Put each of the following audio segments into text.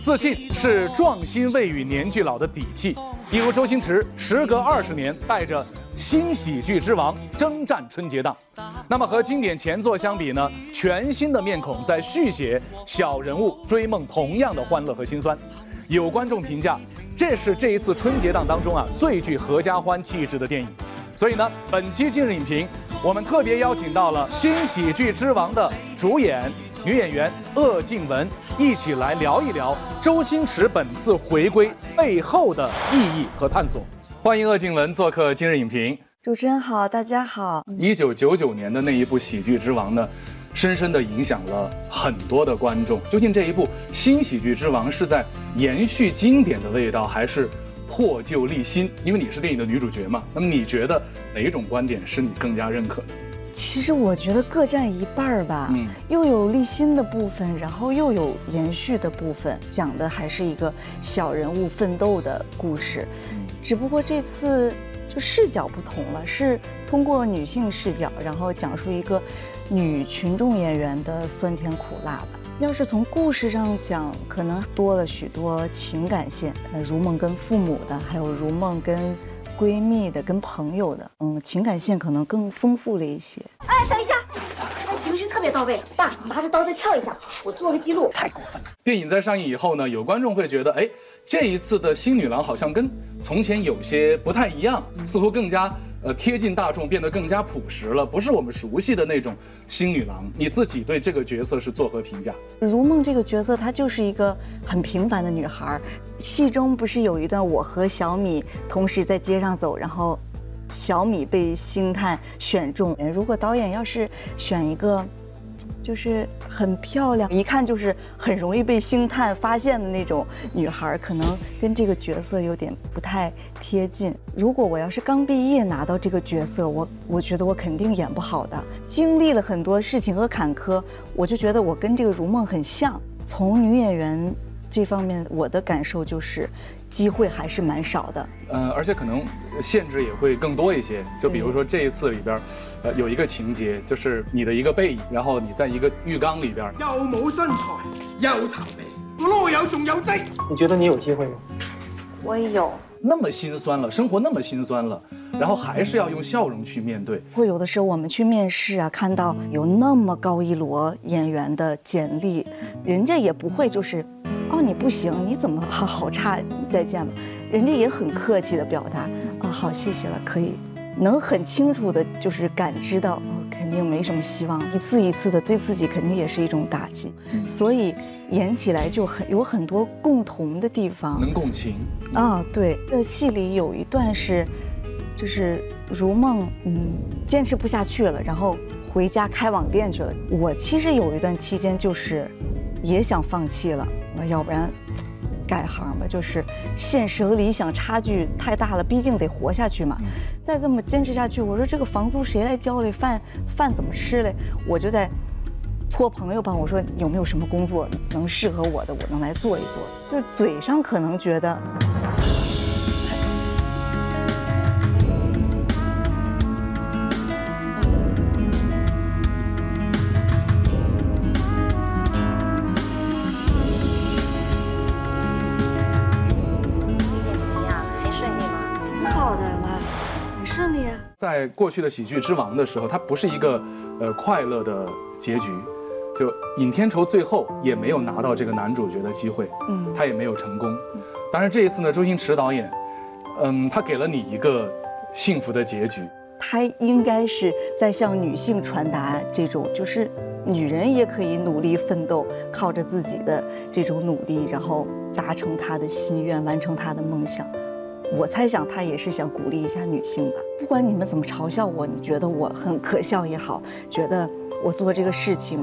自信是壮心未与年俱老的底气。一如周星驰，时隔二十年，带着新喜剧之王征战春节档。那么和经典前作相比呢？全新的面孔在续写小人物追梦同样的欢乐和心酸。有观众评价，这是这一次春节档当中啊最具合家欢气质的电影。所以呢，本期今日影评，我们特别邀请到了新喜剧之王的主演女演员鄂靖文，一起来聊一聊周星驰本次回归背后的意义和探索。欢迎鄂靖文做客今日影评。主持人好，大家好。一九九九年的那一部喜剧之王呢，深深的影响了很多的观众。究竟这一部新喜剧之王是在延续经典的味道，还是？破旧立新，因为你是电影的女主角嘛，那么你觉得哪一种观点是你更加认可的？其实我觉得各占一半儿吧，嗯，又有立新的部分，然后又有延续的部分，讲的还是一个小人物奋斗的故事，只不过这次就视角不同了，是通过女性视角，然后讲述一个女群众演员的酸甜苦辣吧。要是从故事上讲，可能多了许多情感线，呃，如梦跟父母的，还有如梦跟闺蜜的，跟朋友的，嗯，情感线可能更丰富了一些。哎，等一下，他情绪特别到位。爸，你拿着刀再跳一下，我做个记录。太过分了。电影在上映以后呢，有观众会觉得，哎，这一次的新女郎好像跟从前有些不太一样，似乎更加。呃，贴近大众，变得更加朴实了，不是我们熟悉的那种新女郎。你自己对这个角色是作何评价？如梦这个角色，她就是一个很平凡的女孩。戏中不是有一段我和小米同时在街上走，然后小米被星探选中。如果导演要是选一个。就是很漂亮，一看就是很容易被星探发现的那种女孩，可能跟这个角色有点不太贴近。如果我要是刚毕业拿到这个角色，我我觉得我肯定演不好的。经历了很多事情和坎坷，我就觉得我跟这个如梦很像。从女演员。这方面我的感受就是，机会还是蛮少的。嗯，而且可能限制也会更多一些。就比如说这一次里边，呃，有一个情节就是你的一个背影，然后你在一个浴缸里边，又冇身材，又残皮，我啰柚仲有积。你觉得你有机会吗？我有。那么心酸了，生活那么心酸了，然后还是要用笑容去面对。会有的时候我们去面试啊，看到有那么高一摞演员的简历，人家也不会就是。哦，你不行，你怎么好好差？再见吧，人家也很客气的表达啊，好，谢谢了，可以，能很清楚的，就是感知到，肯定没什么希望，一次一次的对自己肯定也是一种打击，所以演起来就很有很多共同的地方，能共情啊，对，这戏里有一段是，就是如梦，嗯，坚持不下去了，然后回家开网店去了。我其实有一段期间就是，也想放弃了。那要不然改行吧，就是现实和理想差距太大了，毕竟得活下去嘛。再这么坚持下去，我说这个房租谁来交嘞？饭饭怎么吃嘞？我就在托朋友帮我说有没有什么工作能适合我的，我能来做一做。就是嘴上可能觉得。在过去的喜剧之王的时候，它不是一个呃快乐的结局，就尹天仇最后也没有拿到这个男主角的机会，嗯，他也没有成功。当然这一次呢，周星驰导演，嗯，他给了你一个幸福的结局。他应该是在向女性传达这种，就是女人也可以努力奋斗，靠着自己的这种努力，然后达成她的心愿，完成她的梦想。我猜想他也是想鼓励一下女性吧。不管你们怎么嘲笑我，你觉得我很可笑也好，觉得我做这个事情，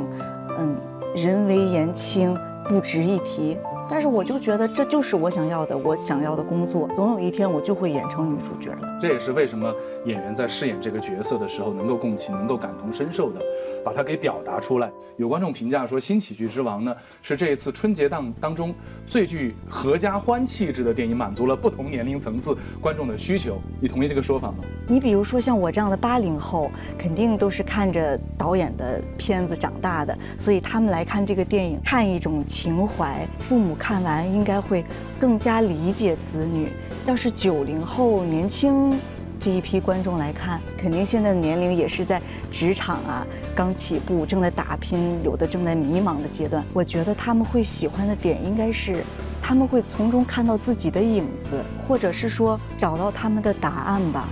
嗯，人微言轻，不值一提。但是我就觉得这就是我想要的，我想要的工作，总有一天我就会演成女主角的。这也是为什么演员在饰演这个角色的时候能够共情、能够感同身受的，把它给表达出来。有观众评价说，《新喜剧之王》呢是这一次春节档当中最具合家欢气质的电影，满足了不同年龄层次观众的需求。你同意这个说法吗？你比如说像我这样的八零后，肯定都是看着导演的片子长大的，所以他们来看这个电影，看一种情怀。父母看完应该会更加理解子女。要是九零后年轻这一批观众来看，肯定现在的年龄也是在职场啊刚起步，正在打拼，有的正在迷茫的阶段。我觉得他们会喜欢的点应该是，他们会从中看到自己的影子，或者是说找到他们的答案吧。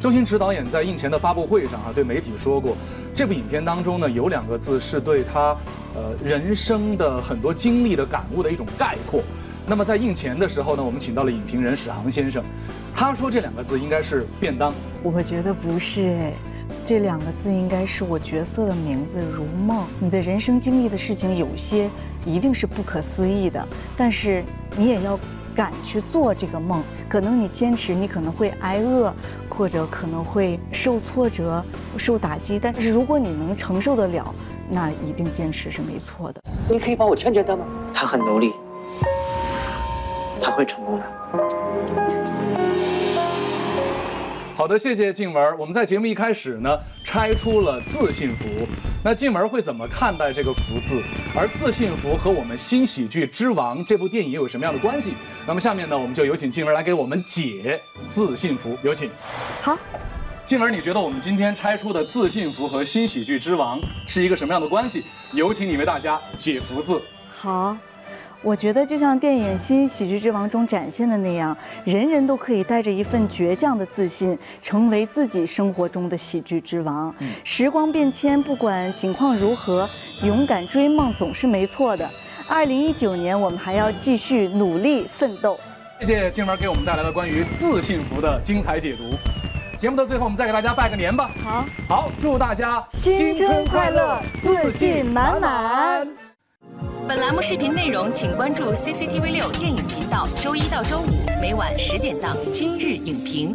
周星驰导演在映前的发布会上啊，对媒体说过，这部影片当中呢有两个字是对他，呃人生的很多经历的感悟的一种概括。那么在映前的时候呢，我们请到了影评人史航先生，他说这两个字应该是便当。我觉得不是哎，这两个字应该是我角色的名字如梦。你的人生经历的事情有些一定是不可思议的，但是你也要。敢去做这个梦，可能你坚持，你可能会挨饿，或者可能会受挫折、受打击。但是如果你能承受得了，那一定坚持是没错的。你可以帮我劝劝他吗？他很努力，他会成功的。好的，谢谢静文。我们在节目一开始呢，拆出了自信符。那静文会怎么看待这个福字？而自信符和我们新喜剧之王这部电影有什么样的关系？那么下面呢，我们就有请静文来给我们解自信符。有请。好，静文，你觉得我们今天拆出的自信符和新喜剧之王是一个什么样的关系？有请你为大家解福字。好。我觉得就像电影《新喜剧之王》中展现的那样，人人都可以带着一份倔强的自信，成为自己生活中的喜剧之王。时光变迁，不管境况如何，勇敢追梦总是没错的。二零一九年，我们还要继续努力奋斗。谢谢静文给我们带来了关于自信服的精彩解读。节目的最后，我们再给大家拜个年吧。好，好，祝大家新春快乐，自信满满。本栏目视频内容，请关注 CCTV 六电影频道，周一到周五每晚十点档《今日影评》。